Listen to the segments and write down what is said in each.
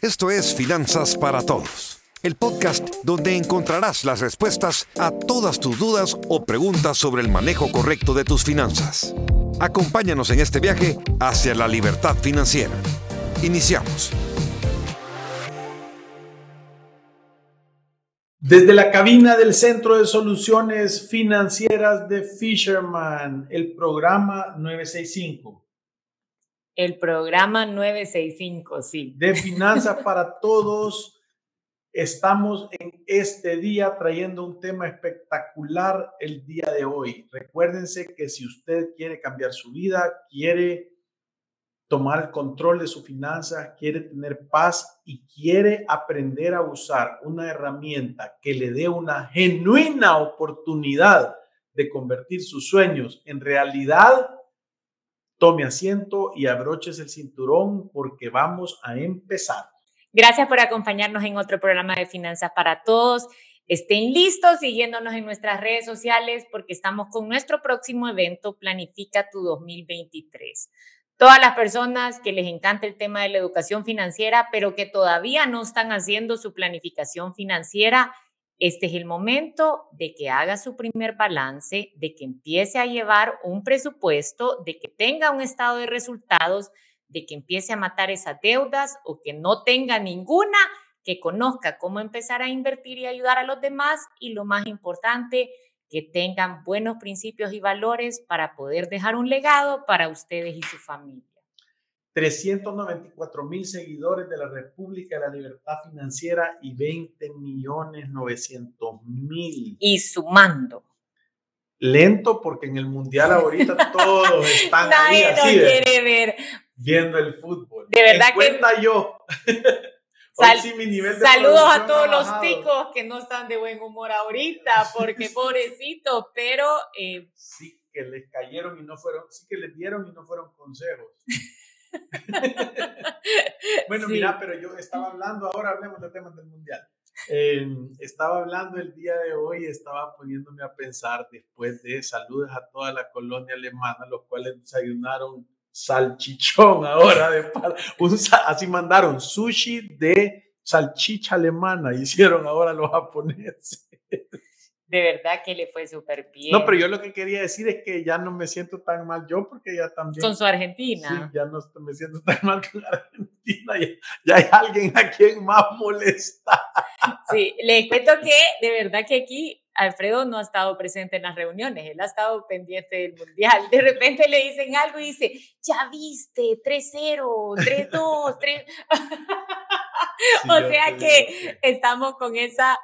Esto es Finanzas para Todos, el podcast donde encontrarás las respuestas a todas tus dudas o preguntas sobre el manejo correcto de tus finanzas. Acompáñanos en este viaje hacia la libertad financiera. Iniciamos. Desde la cabina del Centro de Soluciones Financieras de Fisherman, el programa 965. El programa 965, sí. De Finanzas para Todos. Estamos en este día trayendo un tema espectacular el día de hoy. Recuérdense que si usted quiere cambiar su vida, quiere tomar el control de sus finanzas, quiere tener paz y quiere aprender a usar una herramienta que le dé una genuina oportunidad de convertir sus sueños en realidad, tome asiento y abroches el cinturón porque vamos a empezar. Gracias por acompañarnos en otro programa de Finanzas para Todos. Estén listos siguiéndonos en nuestras redes sociales porque estamos con nuestro próximo evento Planifica tu 2023 todas las personas que les encanta el tema de la educación financiera, pero que todavía no están haciendo su planificación financiera, este es el momento de que haga su primer balance, de que empiece a llevar un presupuesto, de que tenga un estado de resultados, de que empiece a matar esas deudas o que no tenga ninguna, que conozca cómo empezar a invertir y ayudar a los demás y lo más importante, que tengan buenos principios y valores para poder dejar un legado para ustedes y su familia. 394 mil seguidores de la República de la Libertad Financiera y 20 millones 900 mil. Y sumando. Lento porque en el Mundial ahorita todos están ahí así, quiere ver. Viendo el fútbol. De verdad que... yo. saludos a todos los ticos que no están de buen humor ahorita, porque pobrecitos, pero... Eh, sí que les cayeron y no fueron, sí que les dieron y no fueron consejos. bueno, mira, pero yo estaba hablando, ahora hablemos de temas del mundial. Em, estaba hablando el día de hoy, estaba poniéndome a pensar después de saludos a toda la colonia alemana, los cuales desayunaron salchichón ahora de así mandaron sushi de salchicha alemana hicieron ahora los japoneses de verdad que le fue súper bien. No, pero yo lo que quería decir es que ya no me siento tan mal yo porque ya también... Con su Argentina. Sí, ya no me siento tan mal con Argentina. Ya, hay alguien a quien más molesta. Sí, le cuento que de verdad que aquí Alfredo no ha estado presente en las reuniones, él ha estado pendiente del mundial. De repente le dicen algo y dice, ya viste, 3-0, 3-2, 3... o sea que estamos con esa,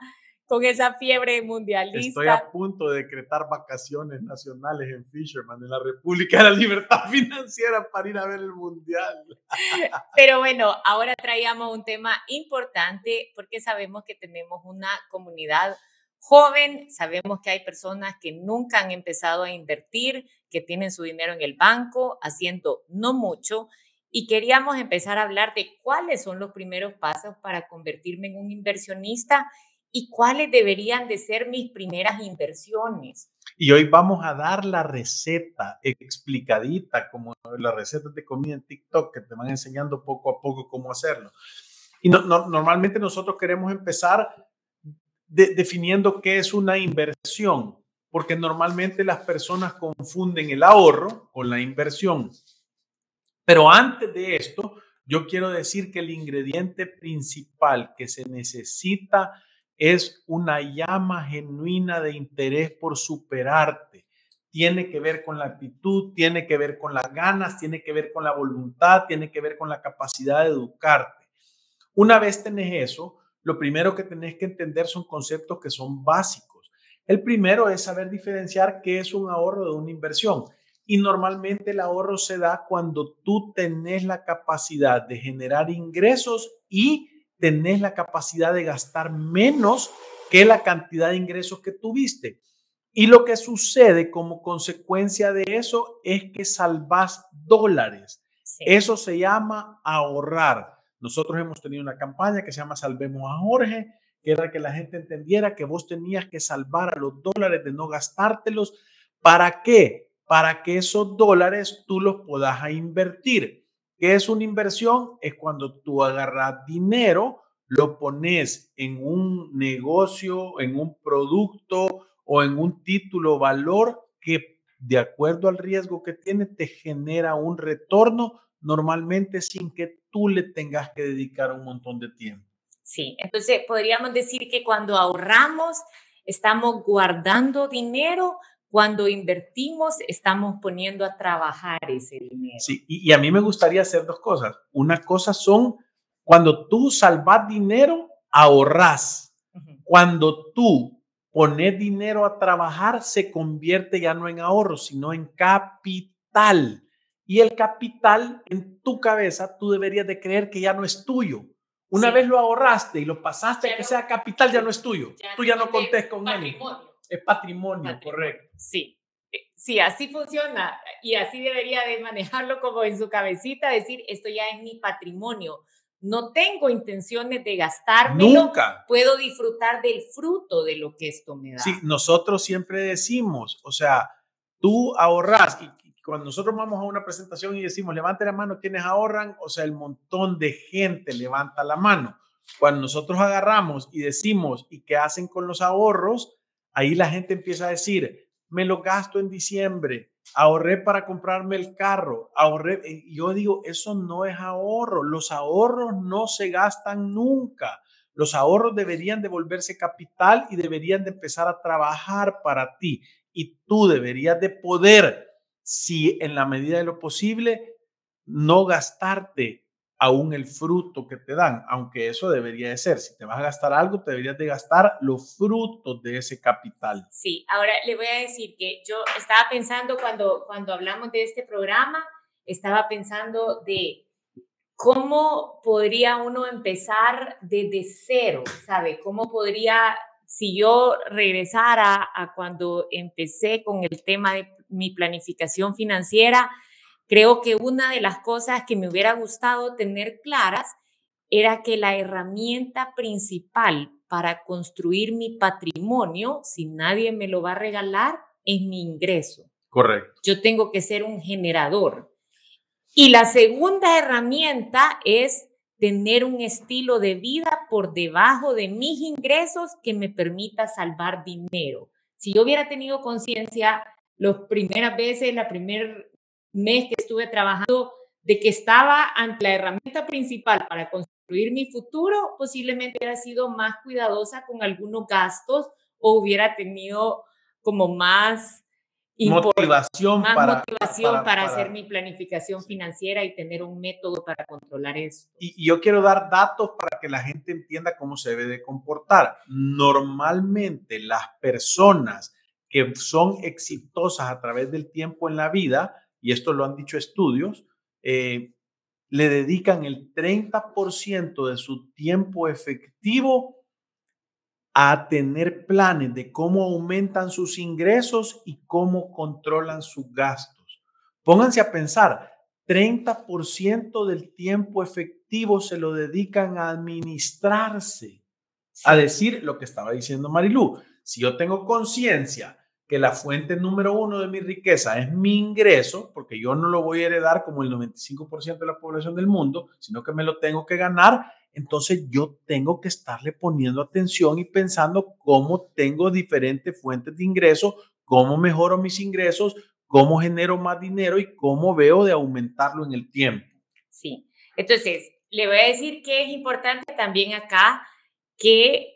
con esa fiebre mundialista. Estoy a punto de decretar vacaciones nacionales en Fisherman, en la República de la Libertad Financiera, para ir a ver el mundial. Pero bueno, ahora traíamos un tema importante porque sabemos que tenemos una comunidad joven, sabemos que hay personas que nunca han empezado a invertir, que tienen su dinero en el banco, haciendo no mucho, y queríamos empezar a hablar de cuáles son los primeros pasos para convertirme en un inversionista y cuáles deberían de ser mis primeras inversiones. Y hoy vamos a dar la receta explicadita, como las recetas de comida en TikTok, que te van enseñando poco a poco cómo hacerlo. Y no, normalmente nosotros queremos empezar definiendo qué es una inversión, porque normalmente las personas confunden el ahorro con la inversión. Pero antes de esto, yo quiero decir que el ingrediente principal que se necesita es una llama genuina de interés por superarte. Tiene que ver con la actitud, tiene que ver con las ganas, tiene que ver con la voluntad, tiene que ver con la capacidad de educarte. Una vez tenés eso, lo primero que tenés que entender son conceptos que son básicos. El primero es saber diferenciar qué es un ahorro de una inversión. Y normalmente el ahorro se da cuando tú tenés la capacidad de generar ingresos y tenés la capacidad de gastar menos que la cantidad de ingresos que tuviste. Y lo que sucede como consecuencia de eso es que salvas dólares. Eso se llama ahorrar. Nosotros hemos tenido una campaña que se llama Salvemos a Jorge, que era que la gente entendiera que vos tenías que salvar a los dólares de no gastártelos. ¿Para qué? Para que esos dólares tú los puedas invertir. ¿Qué es una inversión? Es cuando tú agarras dinero, lo pones en un negocio, en un producto o en un título valor que de acuerdo al riesgo que tiene te genera un retorno normalmente sin que tú le tengas que dedicar un montón de tiempo. Sí, entonces podríamos decir que cuando ahorramos estamos guardando dinero, cuando invertimos estamos poniendo a trabajar ese dinero. Sí, y, a mí me gustaría hacer dos cosas. Una cosa son cuando tú salvas dinero, ahorras. Cuando tú pones dinero a trabajar, se convierte ya no en ahorro, sino en capital. Y el capital en tu cabeza, tú deberías de creer que ya no es tuyo. Una vez lo ahorraste y lo pasaste que sea capital, ya no es tuyo. tú ya no contés con él. Es patrimonio, correcto. Sí. Eh, sí, así funciona y así debería de manejarlo como en su cabecita, decir, esto ya es mi patrimonio no tengo intenciones de gastármelo. Nunca. Puedo disfrutar del fruto de lo que esto me da. Sí, nosotros siempre decimos, o sea, tú ahorras y cuando nosotros vamos a una presentación y decimos, levante la mano quienes ahorran, o sea, el montón de gente levanta la mano. Cuando nosotros agarramos y decimos, ¿y qué hacen con los ahorros? Ahí la gente empieza a decir, me lo gasto en diciembre, ahorré para comprarme el carro, ahorré. Yo digo, eso no es ahorro. Los ahorros no se gastan nunca. Los ahorros deberían devolverse capital y deberían de empezar a trabajar para ti. Y tú deberías de poder, si en la medida de lo posible, no gastarte aún el fruto que te dan, aunque eso debería de ser. Si te vas a gastar algo, te deberías de gastar los frutos de ese capital. Sí, ahora le voy a decir que yo estaba pensando cuando, cuando hablamos de este programa, estaba pensando de cómo podría uno empezar desde cero, ¿sabe? ¿Cómo podría, si yo regresara a cuando empecé con el tema de mi planificación financiera, Creo que una de las cosas que me hubiera gustado tener claras era que la herramienta principal para construir mi patrimonio, si nadie me lo va a regalar, es mi ingreso. Correcto. Yo tengo que ser un generador. Y la segunda herramienta es tener un estilo de vida por debajo de mis ingresos que me permita salvar dinero. Si yo hubiera tenido conciencia las primeras veces, la primera mes que estuve trabajando, de que estaba ante la herramienta principal para construir mi futuro, posiblemente hubiera sido más cuidadosa con algunos gastos o hubiera tenido como más motivación, para, motivación para, hacer mi planificación financiera y tener un método para controlar eso. Y, yo quiero dar datos para que la gente entienda cómo se debe de comportar. Normalmente las personas que son exitosas a través del tiempo en la vida y esto lo han dicho estudios, eh, le dedican el 30% de su tiempo efectivo a tener planes de cómo aumentan sus ingresos y cómo controlan sus gastos. Pónganse a pensar, 30% del tiempo efectivo se lo dedican a administrarse, a decir lo que estaba diciendo Marilú. Si yo tengo conciencia que la fuente número uno de mi riqueza es mi ingreso, porque yo no lo voy a heredar como el 95% de la población del mundo, sino que me lo tengo que ganar, entonces yo tengo que estarle poniendo atención y pensando cómo tengo diferentes fuentes de ingreso, cómo mejoro mis ingresos, cómo genero más dinero y cómo veo de aumentarlo en el tiempo. Sí, entonces le voy a decir que es importante también acá que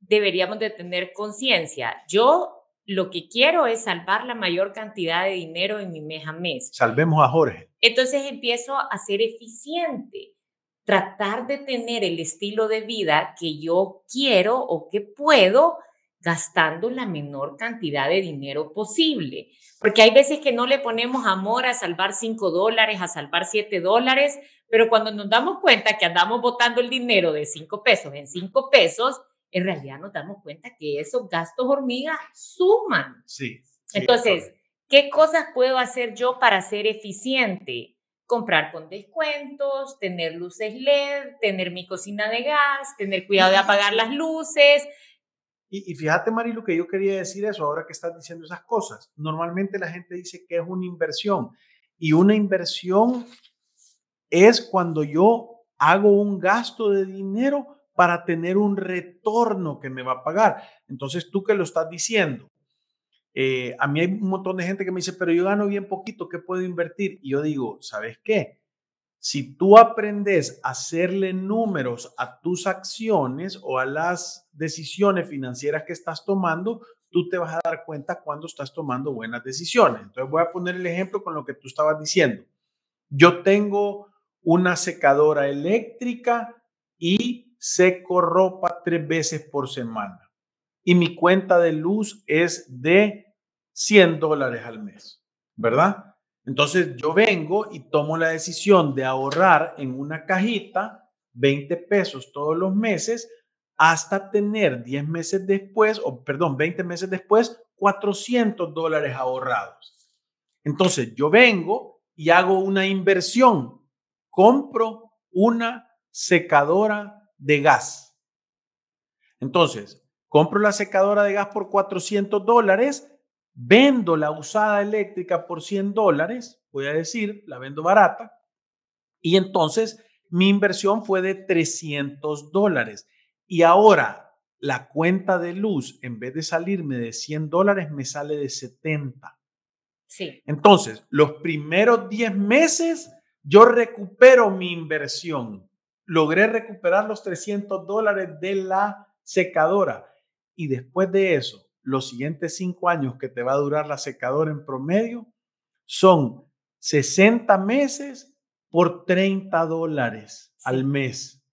deberíamos de tener conciencia. Yo lo que quiero es salvar la mayor cantidad de dinero en mi mes a mes. Salvemos a Jorge. Entonces empiezo a ser eficiente, tratar de tener el estilo de vida que yo quiero o que puedo gastando la menor cantidad de dinero posible. Porque hay veces que no le ponemos amor a salvar 5 dólares, a salvar 7 dólares, pero cuando nos damos cuenta que andamos botando el dinero de 5 pesos en 5 pesos, en realidad nos damos cuenta que esos gastos hormiga suman. Sí. Entonces, ¿qué cosas puedo hacer yo para ser eficiente? Comprar con descuentos, tener luces LED, tener mi cocina de gas, tener cuidado de apagar las luces. Y, y fíjate, Mari, lo que yo quería decir eso ahora que estás diciendo esas cosas. Normalmente la gente dice que es una inversión y una inversión es cuando yo hago un gasto de dinero para tener un retorno que me va a pagar. Entonces, tú que lo estás diciendo, eh, a mí hay un montón de gente que me dice, pero yo gano bien poquito, ¿qué puedo invertir? Y yo digo, ¿sabes qué? Si tú aprendes a hacerle números a tus acciones o a las decisiones financieras que estás tomando, tú te vas a dar cuenta cuando estás tomando buenas decisiones. Entonces voy a poner el ejemplo con lo que tú estabas diciendo. Yo tengo una secadora eléctrica y seco ropa tres veces por semana. Y mi cuenta de luz es de 100 dólares al mes, ¿verdad? Entonces yo vengo y tomo la decisión de ahorrar en una cajita 20 pesos todos los meses hasta tener 10 meses después, o perdón, 20 meses después, 400 dólares ahorrados. Entonces yo vengo y hago una inversión. Compro una secadora de gas. Entonces, compro la secadora de gas por 400 dólares vendo la usada eléctrica por 100 dólares, voy a decir, la vendo barata, y entonces mi inversión fue de 300 dólares. Y ahora la cuenta de luz, en vez de salirme de 100 dólares, me sale de 70. Sí. Entonces, los primeros 10 meses, yo recupero mi inversión. Logré recuperar los 300 dólares de la secadora. Y después de eso, los siguientes cinco años que te va a durar la secadora en promedio son 60 meses por 30 dólares al mes.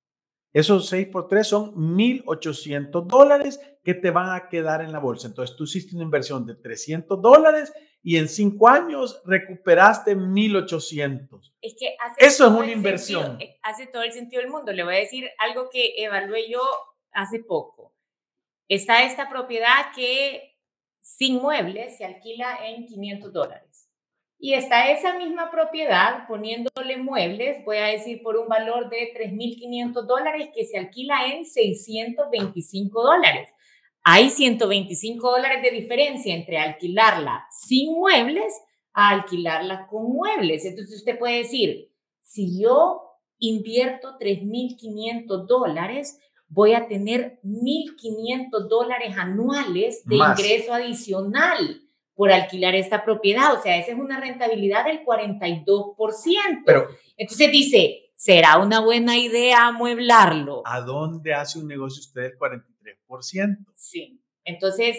Esos 6 por 3 son 1.800 dólares que te van a quedar en la bolsa. Entonces tú hiciste una inversión de 300 dólares y en 5 años recuperaste 1.800. Es que Eso es una inversión. Eh, hace todo el sentido del mundo. Le voy a decir algo que evalué yo hace poco. Está esta propiedad que sin muebles se alquila en 500 dólares. Y está esa misma propiedad poniéndole muebles, voy a decir, por un valor de 3.500 dólares que se alquila en 625 dólares. Hay 125 dólares de diferencia entre alquilarla sin muebles a alquilarla con muebles. Entonces usted puede decir, si yo invierto 3.500 dólares, voy a tener 1.500 dólares anuales de ingreso adicional por alquilar esta propiedad. O sea, esa es una rentabilidad del 42%. Pero, Entonces dice, ¿será una buena idea amueblarlo? ¿A dónde hace un negocio usted el 43%? Sí. Entonces,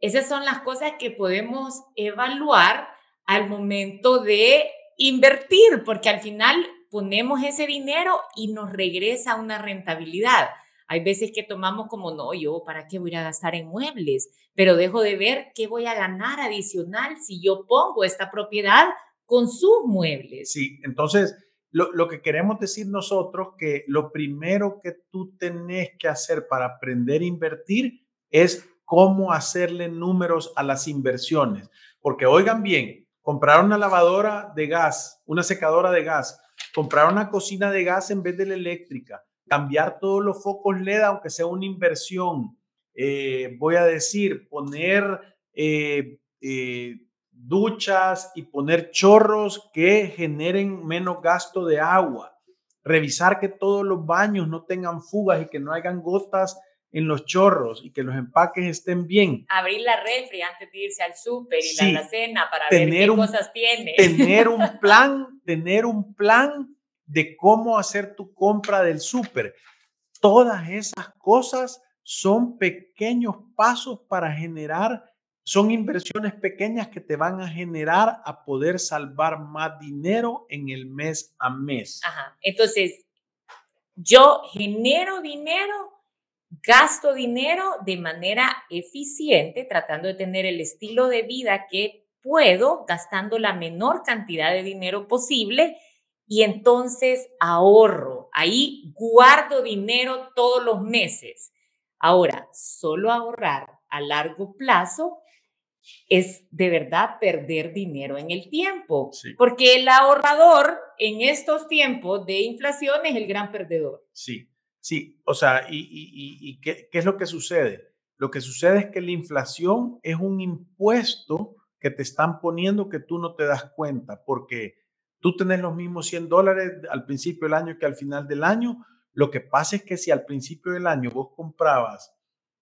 esas son las cosas que podemos evaluar al momento de invertir, porque al final ponemos ese dinero y nos regresa una rentabilidad. Hay veces que tomamos como, no, yo, ¿para qué voy a gastar en muebles? Pero dejo de ver qué voy a ganar adicional si yo pongo esta propiedad con sus muebles. Sí, entonces lo, lo que queremos decir nosotros que lo primero que tú tenés que hacer para aprender a invertir es cómo hacerle números a las inversiones. Porque oigan bien, comprar una lavadora de gas, una secadora de gas, comprar una cocina de gas en vez de la eléctrica, cambiar todos los focos LED, aunque sea una inversión. Eh, voy a decir, poner eh, eh, duchas y poner chorros que generen menos gasto de agua. Revisar que todos los baños no tengan fugas y que no hayan gotas en los chorros y que los empaques estén bien. Abrir la refri antes de irse al súper y la cena para ver qué cosas tiene. Tener un plan, tener un plan de cómo hacer tu compra del súper. Todas esas cosas son pequeños pasos para generar, son inversiones pequeñas que te van a generar a poder salvar más dinero en el mes a mes. Ajá. Entonces, yo genero dinero, gasto dinero de manera eficiente, tratando de tener el estilo de vida que puedo, gastando la menor cantidad de dinero posible y entonces ahorro. Ahí guardo dinero todos los meses. Ahora, solo ahorrar a largo plazo es de verdad perder dinero en el tiempo, porque el ahorrador en estos tiempos de inflación es el gran perdedor. Sí, sí, o sea, ¿y, y, qué, qué es lo que sucede? Lo que sucede es que la inflación es un impuesto que te están poniendo que tú no te das cuenta, porque Tú tenés los mismos 100 dólares al principio del año que al final del año. Lo que pasa es que si al principio del año vos comprabas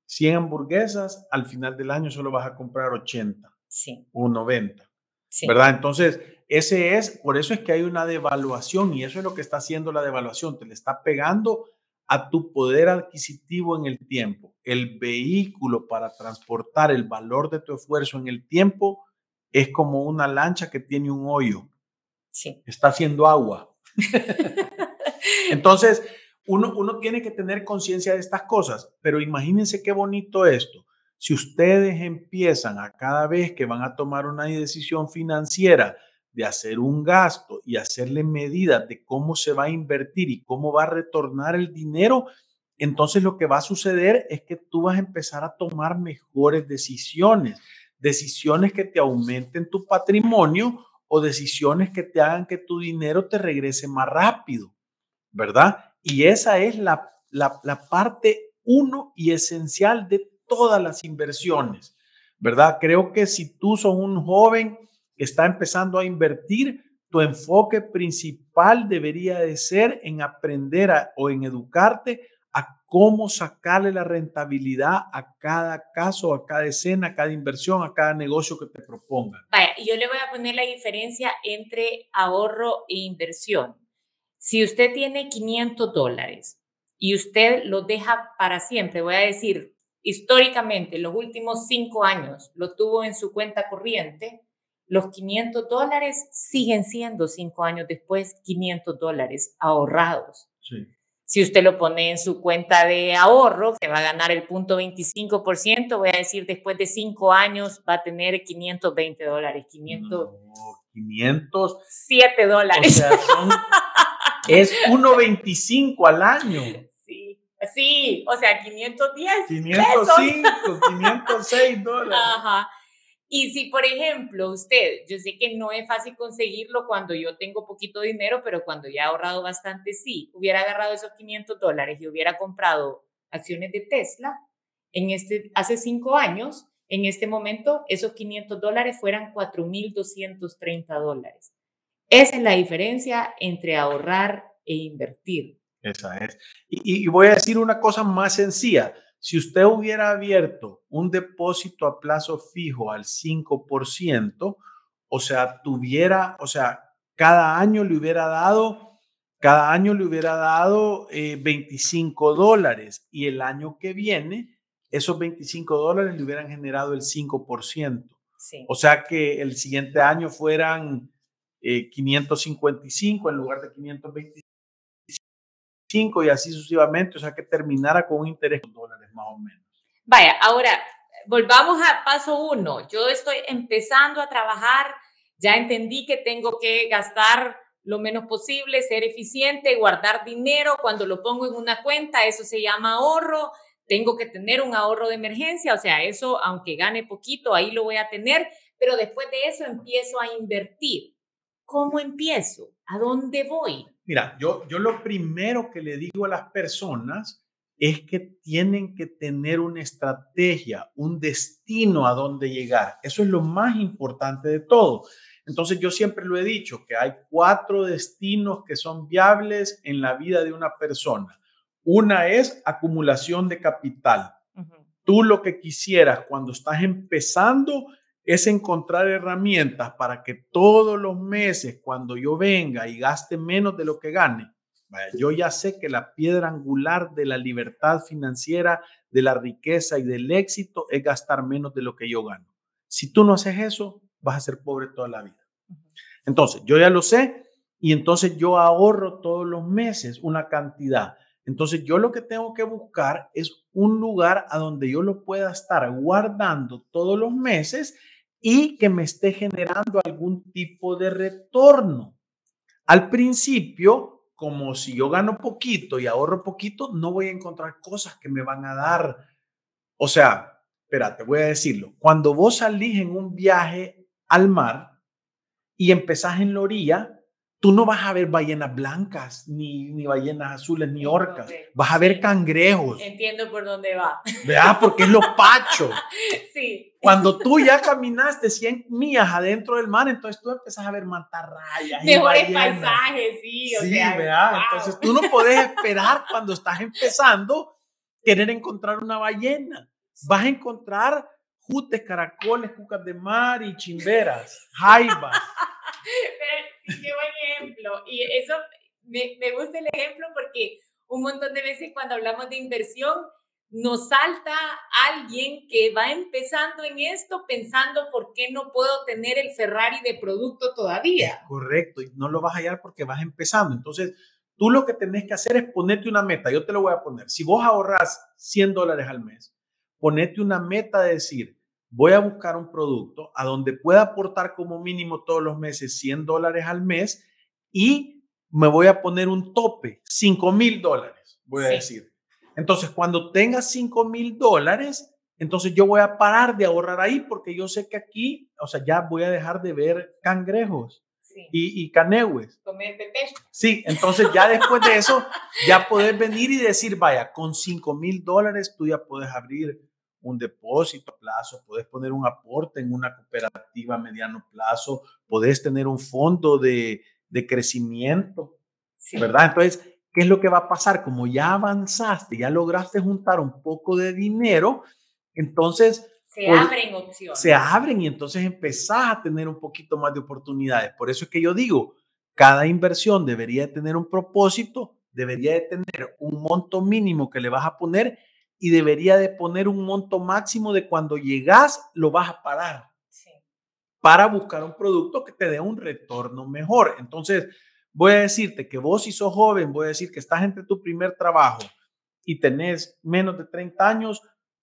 100 hamburguesas, al final del año solo vas a comprar 80 sí. o 90. ¿Verdad? Entonces, ese es, por eso es que hay una devaluación y eso es lo que está haciendo la devaluación, te le está pegando a tu poder adquisitivo en el tiempo. El vehículo para transportar el valor de tu esfuerzo en el tiempo es como una lancha que tiene un hoyo. Sí. Está haciendo agua. Entonces, uno, uno tiene que tener conciencia de estas cosas, pero imagínense qué bonito esto. Si ustedes empiezan a cada vez que van a tomar una decisión financiera de hacer un gasto y hacerle medidas de cómo se va a invertir y cómo va a retornar el dinero, entonces lo que va a suceder es que tú vas a empezar a tomar mejores decisiones, decisiones que te aumenten tu patrimonio o decisiones que te hagan que tu dinero te regrese más rápido, ¿verdad? Y esa es la, la, parte uno y esencial de todas las inversiones, ¿verdad? Creo que si tú sos un joven está empezando a invertir, tu enfoque principal debería de ser en aprender o en educarte a cómo sacarle la rentabilidad a cada caso, a cada escena, a cada inversión, a cada negocio que te proponga. Vaya, yo le voy a poner la diferencia entre ahorro e inversión. Si usted tiene 500 dólares y usted lo deja para siempre, voy a decir, históricamente, los últimos cinco años lo tuvo en su cuenta corriente, los 500 dólares siguen siendo cinco años después 500 dólares ahorrados. Si usted lo pone en su cuenta de ahorro, se va a ganar el punto 25%, voy a decir, después de cinco años va a tener 520 dólares, 500... 507 dólares. es 1.25 al año. Sí, sí, o sea, 510 505, 506 dólares. Ajá. Y si, por ejemplo, usted, yo sé que no es fácil conseguirlo cuando yo tengo poquito dinero, pero cuando ya he ahorrado bastante, sí, hubiera agarrado esos 500 dólares y hubiera comprado acciones de Tesla en este, hace cinco años, en este momento, esos 500 dólares fueran 4.230 dólares. Esa es la diferencia entre ahorrar e invertir. Esa es. Y, y voy a decir una cosa más sencilla. Si usted hubiera abierto un depósito a plazo fijo al 5%, o sea, tuviera, o sea, cada año le hubiera dado, cada año le hubiera dado 25 eh, dólares y el año que viene, esos 25 dólares le hubieran generado el 5%. O sea que el siguiente año fueran 555 eh, en lugar de 525 y así sucesivamente, o sea que terminara con un interés de dólares más o menos. Vaya, ahora volvamos a paso uno. Yo estoy empezando a trabajar, ya entendí que tengo que gastar lo menos posible, ser eficiente, guardar dinero. Cuando lo pongo en una cuenta, eso se llama ahorro. Tengo que tener un ahorro de emergencia, o sea, eso, aunque gane poquito, ahí lo voy a tener, pero después de eso empiezo a invertir. ¿Cómo empiezo? ¿A dónde voy? Mira, yo, yo lo primero que le digo a las personas es que tienen que tener una estrategia, un destino a dónde llegar. Eso es lo más importante de todo. Entonces yo siempre lo he dicho, que hay cuatro destinos que son viables en la vida de una persona. Una es acumulación de capital. Tú lo que quisieras cuando estás empezando es encontrar herramientas para que todos los meses, cuando yo venga y gaste menos de lo que gane, yo ya sé que la piedra angular de la libertad financiera, de la riqueza y del éxito es gastar menos de lo que yo gano. Si tú no haces eso, vas a ser pobre toda la vida. Entonces, yo ya lo sé y entonces yo ahorro todos los meses una cantidad. Entonces, yo lo que tengo que buscar es un lugar a donde yo lo pueda estar guardando todos los meses y que me esté generando algún tipo de retorno. Al principio, como si yo gano poquito y ahorro poquito, no voy a encontrar cosas que me van a dar. O sea, espérate, voy a decirlo. Cuando vos salís en un viaje al mar y empezás en la orilla, tú no vas a ver ballenas blancas, ni, ni ballenas azules, ni orcas. Vas a ver cangrejos. Entiendo por dónde va. ¿Verdad? Porque es lo pacho. sí. Cuando tú ya caminaste 100 millas adentro del mar, entonces tú empezás a ver mantarrayas. Mejores paisajes, sí. O sí, ¿verdad? Entonces tú no puedes esperar cuando estás empezando querer encontrar una ballena. Vas a encontrar jutes, caracoles, cucas de mar y chimberas, jaibas. qué buen ejemplo. Y eso me, me gusta el ejemplo porque un montón de veces cuando hablamos de inversión, nos salta alguien que va empezando en esto pensando por qué no puedo tener el Ferrari de producto todavía. Correcto, y no lo vas a hallar porque vas empezando. Entonces, tú lo que tenés que hacer es ponerte una meta. Yo te lo voy a poner. Si vos ahorras 100 dólares al mes, ponete una meta de decir, voy a buscar un producto a donde pueda aportar como mínimo todos los meses 100 dólares al mes y me voy a poner un tope, 5 mil dólares, voy a decir. Entonces, cuando tenga 5 mil dólares, entonces yo voy a parar de ahorrar ahí porque yo sé que aquí, o sea, ya voy a dejar de ver cangrejos y, y canehues. Comer Sí, entonces ya después de eso, ya puedes venir y decir, vaya, con 5 mil dólares tú ya puedes abrir un depósito a plazo, puedes poner un aporte en una cooperativa a mediano plazo, puedes tener un fondo de, de crecimiento, ¿verdad? Entonces, ¿qué es lo que va a pasar? Como ya avanzaste, ya lograste juntar un poco de dinero, entonces... Se abren opciones. Se abren y entonces empezás a tener un poquito más de oportunidades. Por eso es que yo digo, cada inversión debería tener un propósito, debería de tener un monto mínimo que le vas a poner y debería de poner un monto máximo de cuando llegas lo vas a parar para buscar un producto que te dé un retorno mejor. Entonces, voy a decirte que vos si sos joven, voy a decir que estás entre tu primer trabajo y tenés menos de 30 años,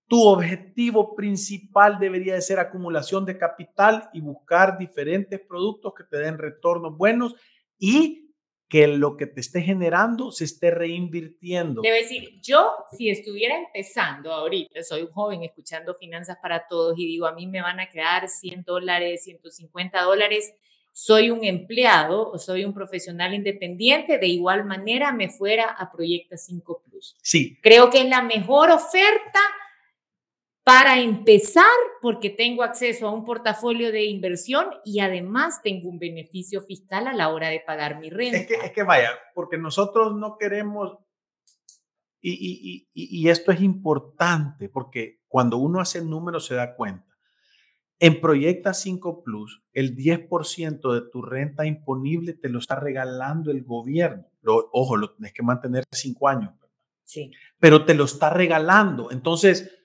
tu objetivo principal debería de ser acumulación de capital y buscar diferentes productos que te den retornos buenos y que lo que te esté generando se esté reinvirtiendo. Debo decir, yo si estuviera empezando ahorita, soy un joven escuchando Finanzas para Todos y digo, a mí me van a quedar 100 dólares, 150 dólares, soy un empleado o soy un profesional independiente, de igual manera me fuera a Proyecta 5 Plus. Sí. Creo que es la mejor oferta para empezar, porque tengo acceso a un portafolio de inversión y además tengo un beneficio fiscal a la hora de pagar mi renta. Es que, es que vaya, porque nosotros no queremos, y, y, y, y esto es importante, porque cuando uno hace el número se da cuenta. En Proyecta 5 Plus, el 10% de tu renta imponible te lo está regalando el gobierno. Lo, ojo, lo tienes que mantener cinco años. Sí. Pero te lo está regalando. Entonces,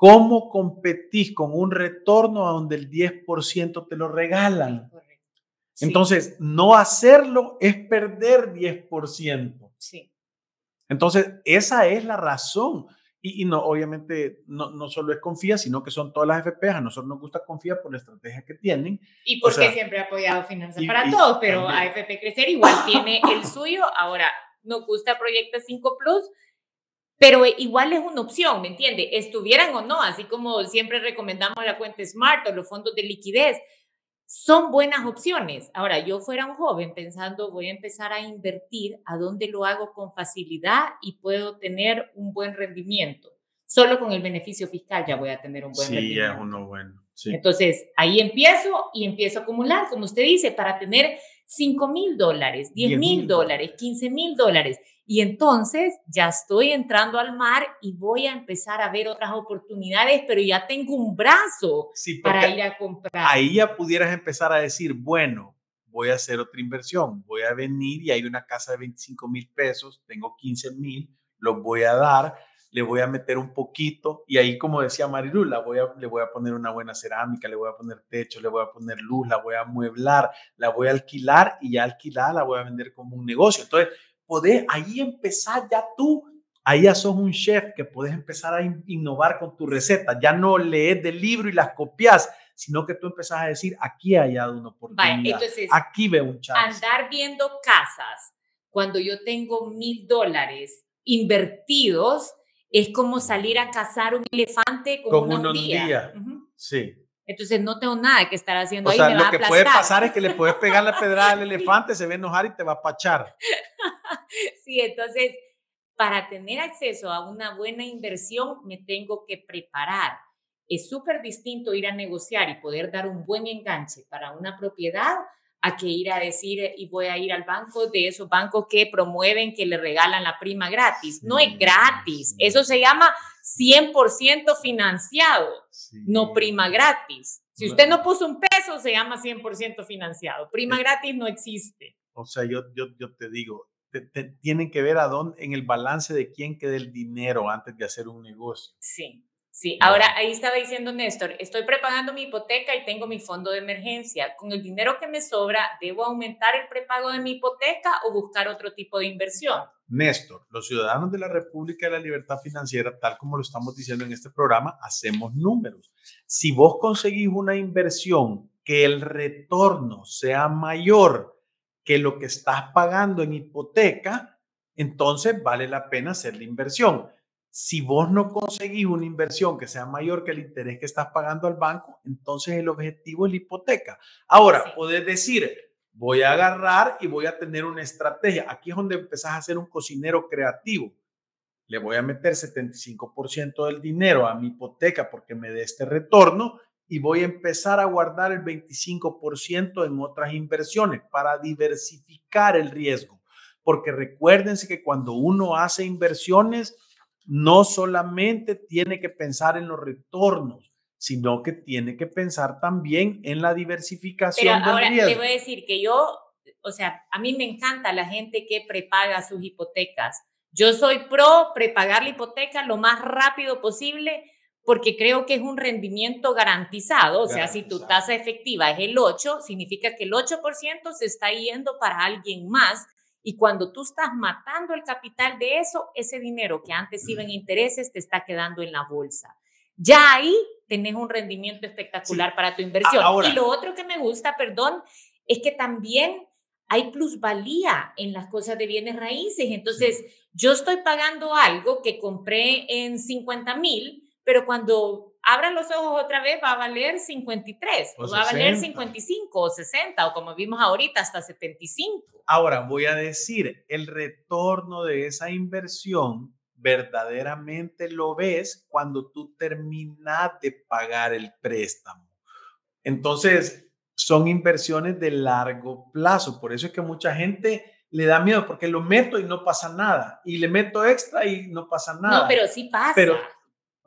¿Cómo competís con un retorno a donde el 10% te lo regalan? Entonces, no hacerlo es perder 10%. Sí. Entonces, esa es la razón. Y, no, obviamente, no, no, solo es confía, sino que son todas las FP. A nosotros nos gusta confía por la estrategia que tienen. Y porque siempre ha apoyado Finanzas para Todos, pero AFP Crecer igual tiene el suyo. Ahora, nos gusta Proyecta 5 Plus pero igual es una opción, ¿me entiende? Estuvieran o no, así como siempre recomendamos la cuenta Smart o los fondos de liquidez, son buenas opciones. Ahora, yo fuera un joven pensando, voy a empezar a invertir, ¿a dónde lo hago con facilidad y puedo tener un buen rendimiento? Solo con el beneficio fiscal ya voy a tener un buen rendimiento. Sí, es uno bueno. Sí. Entonces, ahí empiezo y empiezo a acumular, como usted dice, para tener 5 mil dólares, 10 mil dólares, 15 mil dólares. Y entonces ya estoy entrando al mar y voy a empezar a ver otras oportunidades, pero ya tengo un brazo para ir a comprar. Ahí ya pudieras empezar a decir, bueno, voy a hacer otra inversión, voy a venir y hay una casa de 25 mil pesos, tengo 15 mil, los voy a dar, le voy a meter un poquito y ahí, como decía Marilu, la voy a, le voy a poner una buena cerámica, le voy a poner techo, le voy a poner luz, la voy a mueblar, la voy a alquilar y ya alquilada la voy a vender como un negocio. Entonces, podés ahí empezar ya tú, ahí ya sos un chef que puedes empezar a innovar con tu receta. Ya no lees del libro y las copias, sino que tú empezás a decir, aquí hay una oportunidad, aquí veo un chance. Andar viendo casas cuando yo tengo mil dólares invertidos es como salir a cazar un elefante con, un día. Sí. Entonces no tengo nada que estar haciendo o ahí. Sea, me lo va que a puede pasar es que le puedes pegar la pedrada al elefante, se va a enojar y te va a pachar. sí, entonces, para tener acceso a una buena inversión, me tengo que preparar. Es súper distinto ir a negociar y poder dar un buen enganche para una propiedad a que ir a decir y voy a ir al banco de esos bancos que promueven que le regalan la prima gratis. No es gratis, eso se llama 100% financiado, no prima gratis. Si usted no puso un peso, se llama 100% financiado. Prima gratis no existe. O sea, yo, yo, yo te digo, tienen que ver a dónde, en el balance de quién queda el dinero antes de hacer un negocio. Sí. Sí, ahora ahí estaba diciendo Néstor, estoy prepagando mi hipoteca y tengo mi fondo de emergencia. Con el dinero que me sobra, ¿debo aumentar el prepago de mi hipoteca o buscar otro tipo de inversión? Néstor, los ciudadanos de la República de la Libertad Financiera, tal como lo estamos diciendo en este programa, hacemos números. Si vos conseguís una inversión que el retorno sea mayor que lo que estás pagando en hipoteca, entonces vale la pena hacer la inversión si vos no conseguís una inversión que sea mayor que el interés que estás pagando al banco, entonces el objetivo es la hipoteca. Ahora, puedes decir, voy a agarrar y voy a tener una estrategia. Aquí es donde empezás a ser un cocinero creativo. Le voy a meter 75% del dinero a mi hipoteca porque me dé este retorno y voy a empezar a guardar el 25% en otras inversiones para diversificar el riesgo. Porque recuérdense que cuando uno hace inversiones, no solamente tiene que pensar en los retornos, sino que tiene que pensar también en la diversificación Pero ahora te voy a decir que yo, o sea, a mí me encanta la gente que prepaga sus hipotecas. Yo soy pro prepagar la hipoteca lo más rápido posible porque creo que es un rendimiento garantizado. O sea, si tu tasa efectiva es el 8, significa que el 8% se está yendo para alguien más y cuando tú estás matando el capital de eso, ese dinero que antes iba en intereses te está quedando en la bolsa. Ya ahí tenés un rendimiento espectacular para tu inversión. y lo otro que me gusta, perdón, es que también hay plusvalía en las cosas de bienes raíces. Entonces, yo estoy pagando algo que compré en 50 mil, pero cuando abran los ojos otra vez, va a valer 53, o, va a valer 55 o 60, o como vimos ahorita, hasta 75. Ahora, voy a decir, el retorno de esa inversión verdaderamente lo ves cuando tú terminas de pagar el préstamo. Entonces, son inversiones de largo plazo. Por eso es que mucha gente le da miedo porque lo meto y no pasa nada. Y le meto extra y no pasa nada. No, pero sí pasa. Pero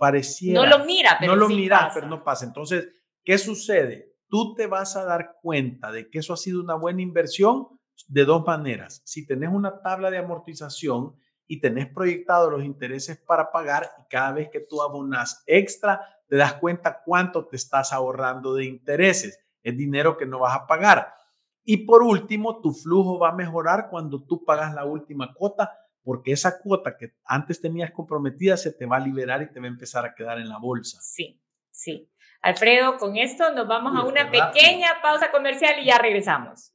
pareciera. No lo mira, pero No lo mira, pero no pasa. Entonces, ¿qué sucede? Tú te vas a dar cuenta de que eso ha sido una buena inversión de dos maneras. Si tenés una tabla de amortización y tenés proyectado los intereses para pagar y cada vez que tú abonas extra, te das cuenta cuánto te estás ahorrando de intereses. Es dinero que no vas a pagar. Y por último, tu flujo va a mejorar cuando tú pagas la última cuota porque esa cuota que antes tenías comprometida se te va a liberar y te va a empezar a quedar en la bolsa. Sí, sí. Alfredo, con esto nos vamos a una pequeña pausa comercial y ya regresamos.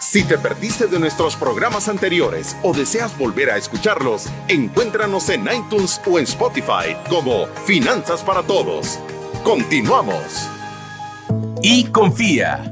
Si te perdiste de nuestros programas anteriores o deseas volver a escucharlos, encuéntranos en iTunes o en Spotify como Finanzas para Todos. Continuamos. Y confía,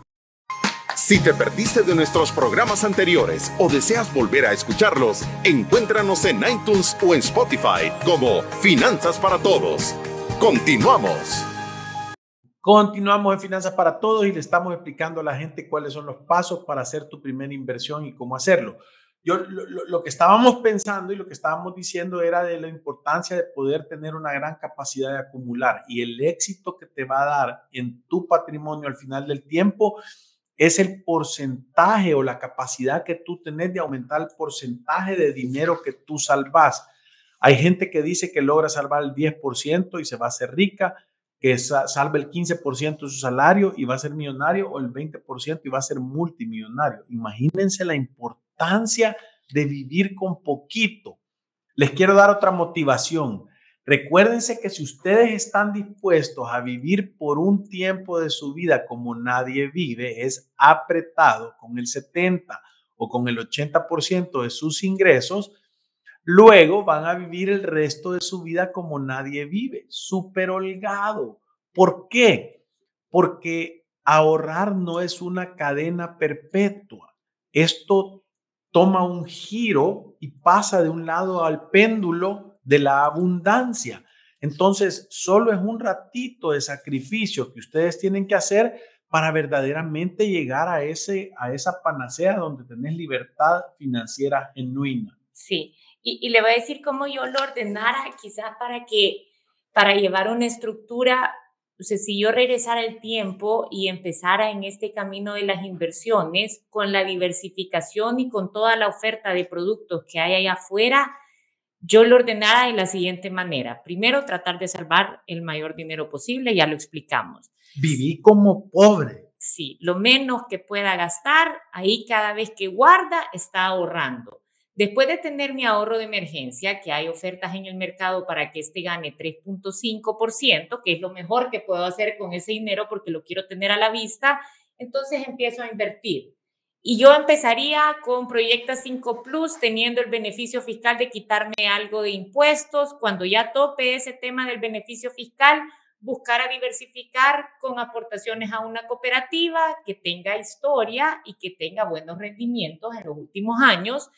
Si te perdiste de nuestros programas anteriores o deseas volver a escucharlos, encuéntranos en iTunes o en Spotify como Finanzas para Todos. Continuamos. Continuamos en Finanzas para Todos y le estamos explicando a la gente cuáles son los pasos para hacer tu primera inversión y cómo hacerlo. Yo lo, lo, que estábamos pensando y lo que estábamos diciendo era de la importancia de poder tener una gran capacidad de acumular y el éxito que te va a dar en tu patrimonio al final del tiempo es el porcentaje o la capacidad que tú tenés de aumentar el porcentaje de dinero que tú salvas. Hay gente que dice que logra salvar el 10% y se va a hacer rica, que salve el 15% de su salario y va a ser millonario o el 20% y va a ser multimillonario. Imagínense la importancia de vivir con poquito. Les quiero dar otra motivación. Recuérdense que si ustedes están dispuestos a vivir por un tiempo de su vida como nadie vive, es apretado con el 70 o con el 80% de sus ingresos, luego van a vivir el resto de su vida como nadie vive, súper holgado. ¿Por qué? Porque ahorrar no es una cadena perpetua. Esto toma un giro y pasa de un lado al péndulo de la abundancia. Entonces, solo es un ratito de sacrificio que ustedes tienen que hacer para verdaderamente llegar a, ese, a esa panacea donde tenés libertad financiera genuina. Sí, y, le voy a decir cómo yo lo ordenara, quizás para que, para llevar una estructura, o sea, si yo regresara el tiempo y empezara en este camino de las inversiones, con la diversificación y con toda la oferta de productos que hay allá afuera, yo lo ordenara de la siguiente manera. Primero, tratar de salvar el mayor dinero posible, ya lo explicamos. Viví como pobre. Sí, lo menos que pueda gastar, ahí cada vez que guarda está ahorrando. Después de tener mi ahorro de emergencia, que hay ofertas en el mercado para que este gane 3.5%, que es lo mejor que puedo hacer con ese dinero porque lo quiero tener a la vista, entonces empiezo a invertir. Y yo empezaría con Proyecta 5 Plus, teniendo el beneficio fiscal de quitarme algo de impuestos. Cuando ya tope ese tema del beneficio fiscal, buscar a diversificar con aportaciones a una cooperativa que tenga historia y que tenga buenos rendimientos en los últimos años.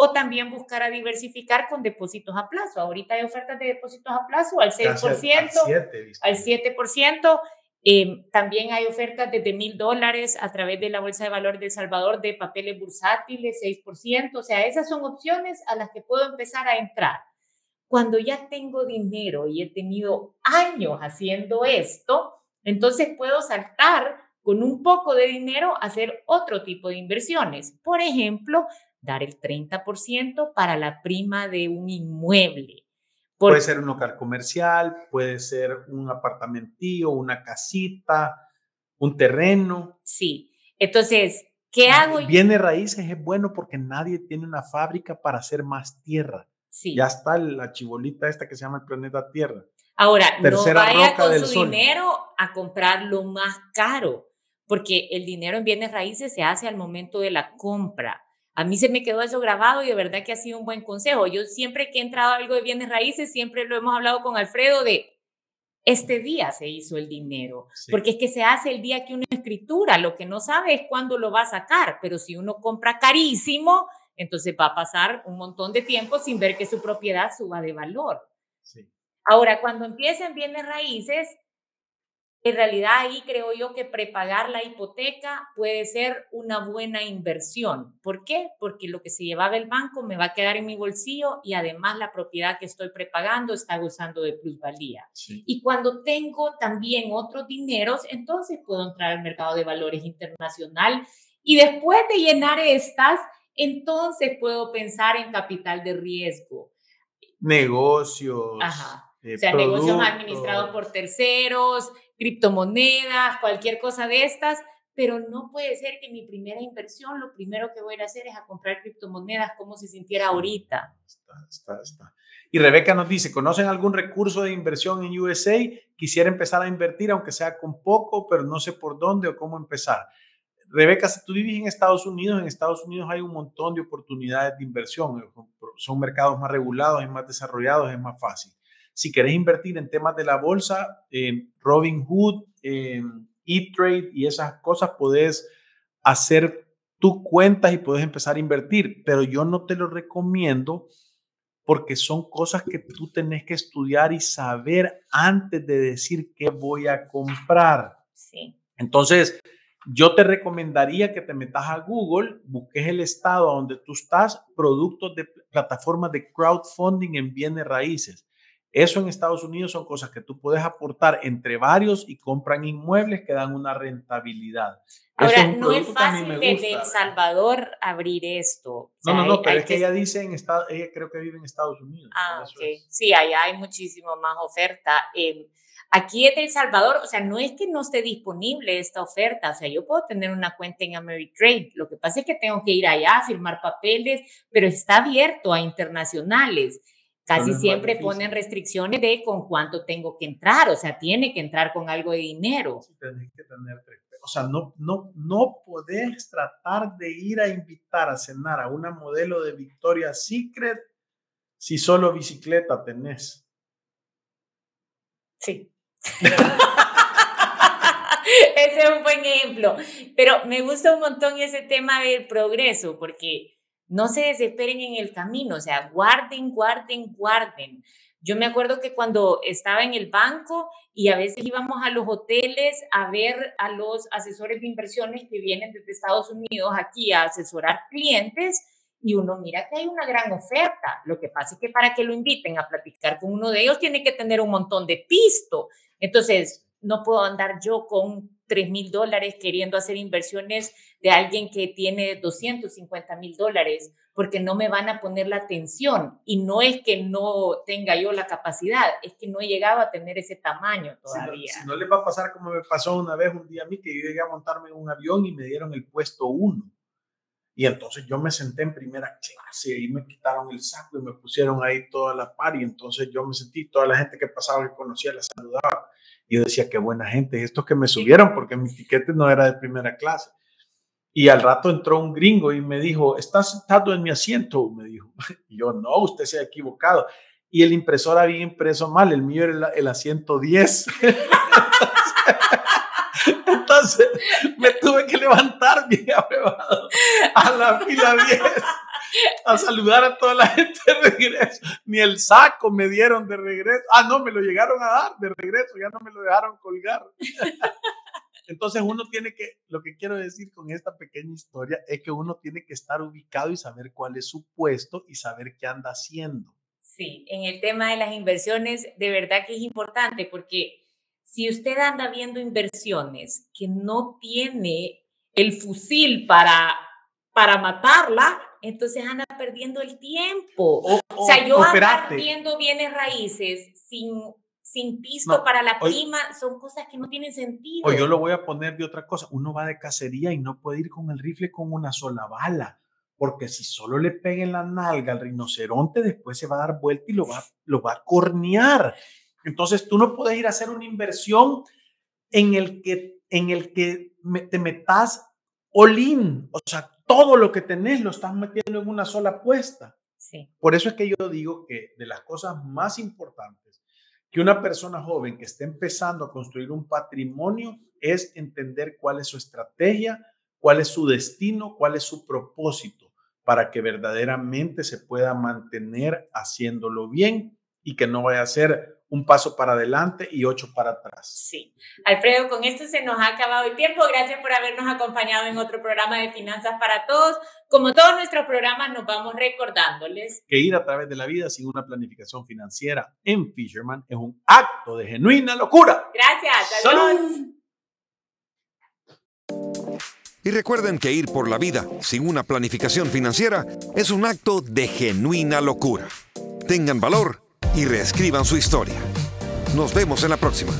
O también buscar a diversificar con depósitos a plazo. Ahorita hay ofertas de depósitos a plazo al 6%, al 7%. Em, también hay ofertas desde mil dólares a través de la Bolsa de Valores de Salvador de papeles bursátiles, 6%. O sea, esas son opciones a las que puedo empezar a entrar. Cuando ya tengo dinero y he tenido años haciendo esto, entonces puedo saltar con un poco de dinero a hacer otro tipo de inversiones. Por ejemplo, dar el 30% para la prima de un inmueble puede ser un local comercial, puede ser un apartamentillo, una casita, un terreno. Sí. Entonces, ¿qué hago? Viene raíces es bueno porque nadie tiene una fábrica para hacer más tierra. Sí. Ya está la chibolita esta que se llama el planeta Tierra. Ahora, no vaya con su dinero a comprar lo más caro, porque el dinero en bienes raíces se hace al momento de la compra. A mí se me quedó eso grabado y de verdad que ha sido un buen consejo. Yo siempre que he entrado a algo de bienes raíces, siempre lo hemos hablado con Alfredo de este día se hizo el dinero, porque es que se hace el día que una escritura, lo que no sabe es cuándo lo va a sacar, pero si uno compra carísimo, entonces va a pasar un montón de tiempo sin ver que su propiedad suba de valor. Ahora, cuando empiecen bienes raíces, en realidad ahí creo yo que prepagar la hipoteca puede ser una buena inversión. ¿Por qué? Porque lo que se llevaba el banco me va a quedar en mi bolsillo y además la propiedad que estoy prepagando está gozando de plusvalía. Y cuando tengo también otros dineros, entonces puedo entrar al mercado de valores internacional y después de llenar estas, entonces puedo pensar en capital de riesgo. Negocios. Ajá. Eh, o sea, negocios administrados por terceros, criptomonedas, cualquier cosa de estas, pero no puede ser que mi primera inversión, lo primero que voy a hacer es a comprar criptomonedas como se sintiera ahorita. Está, está, está. Y Rebeca nos dice, ¿conocen algún recurso de inversión en USA? Quisiera empezar a invertir, aunque sea con poco, pero no sé por dónde o cómo empezar. Rebeca, si tú vives en Estados Unidos, en Estados Unidos hay un montón de oportunidades de inversión. Son mercados más regulados, es más desarrollados, es más fácil. Si querés invertir en temas de la bolsa, en Robinhood, en E-Trade y esas cosas, puedes hacer tus cuentas y puedes empezar a invertir, pero yo no te lo recomiendo porque son cosas que tú tenés que estudiar y saber antes de decir qué voy a comprar. Sí. Entonces, yo te recomendaría que te metas a Google, busques el estado donde tú estás, productos de plataformas de crowdfunding en bienes raíces Eso en Estados Unidos son cosas que tú puedes aportar entre varios y compran inmuebles que dan una rentabilidad. Ahora, no es fácil desde El Salvador abrir esto. no, no, no, pero es que, ella dice en Estados, ella creo que vive en Estados Unidos. Ah, ok. Sí, allá hay muchísimo más oferta. Eh, aquí en El Salvador, o sea, no es que no esté disponible esta oferta, o sea, yo puedo tener una cuenta en Ameritrade, lo que pasa es que tengo que ir allá a firmar papeles, pero está abierto a internacionales. Casi siempre ponen restricciones de con cuánto tengo que entrar, o sea, tiene que entrar con algo de dinero. Sí, que tener o sea, no, no, no podés tratar de ir a invitar a cenar a una modelo de Victoria's Secret si solo bicicleta tenés. Sí. ese es un buen ejemplo. Pero me gusta un montón ese tema del progreso, porque no se desesperen en el camino, o sea, guarden, guarden, guarden. Yo me acuerdo que cuando estaba en el banco y a veces íbamos a los hoteles a ver a los asesores de inversiones que vienen desde Estados Unidos aquí a asesorar clientes y uno mira que hay una gran oferta. Lo que pasa es que para que lo inviten a platicar con uno de ellos tiene que tener un montón de pisto. Entonces, no puedo andar yo con 3 mil dólares queriendo hacer inversiones de alguien que tiene 250 mil dólares porque no me van a poner la atención. Y no es que no tenga yo la capacidad, es que no he llegado a tener ese tamaño todavía. Si no, les va a pasar como me pasó una vez, un día a mí, que yo llegué a montarme en un avión y me dieron el puesto uno. Y entonces yo me senté en primera clase y me quitaron el saco y me pusieron ahí toda la par y entonces yo me sentí, toda la gente que pasaba y conocía la saludaba. Y yo decía, qué buena gente, estos que me subieron porque mi tiquete no era de primera clase. Y al rato entró un gringo y me dijo, ¿estás sentado en mi asiento? Me dijo. Y yo, no, usted se ha equivocado. Y el impresor había impreso mal, el mío era el, asiento 10. Entonces me tuve que levantar bien a la fila 10 a saludar a toda la gente de regreso. Ni el saco me dieron de regreso. Ah, no, me lo llegaron a dar de regreso, ya no me lo dejaron colgar. Entonces uno tiene que, lo que quiero decir con esta pequeña historia es que uno tiene que estar ubicado y saber cuál es su puesto y saber qué anda haciendo. Sí, en el tema de las inversiones, de verdad que es importante porque si usted anda viendo inversiones que no tiene el fusil para, para matarla, entonces anda perdiendo el tiempo. O, sea, yo ando viendo bienes raíces sin sin pisto para la prima, son cosas que no tienen sentido. O yo lo voy a poner de otra cosa, uno va de cacería y no puede ir con el rifle con una sola bala, porque si solo le pega en la nalga al rinoceronte, después se va a dar vuelta y lo va, lo va a cornear. Entonces tú no puedes ir a hacer una inversión en el que, en el que te metas all o sea, todo lo que tenés lo estás metiendo en una sola apuesta. Sí. Por eso es que yo digo que de las cosas más importantes que una persona joven que esté empezando a construir un patrimonio es entender cuál es su estrategia, cuál es su destino, cuál es su propósito, para que verdaderamente se pueda mantener haciéndolo bien y que no vaya a ser un paso para adelante y ocho para atrás. Sí. Alfredo, con esto se nos ha acabado el tiempo. Gracias por habernos acompañado en otro programa de Finanzas para Todos. Como todos nuestros programas, nos vamos recordándoles que ir a través de la vida sin una planificación financiera en Fisherman es un acto de genuina locura. Gracias. ¡Salud! Y recuerden que ir por la vida sin una planificación financiera es un acto de genuina locura. Tengan valor y reescriban su historia. Nos vemos en la próxima.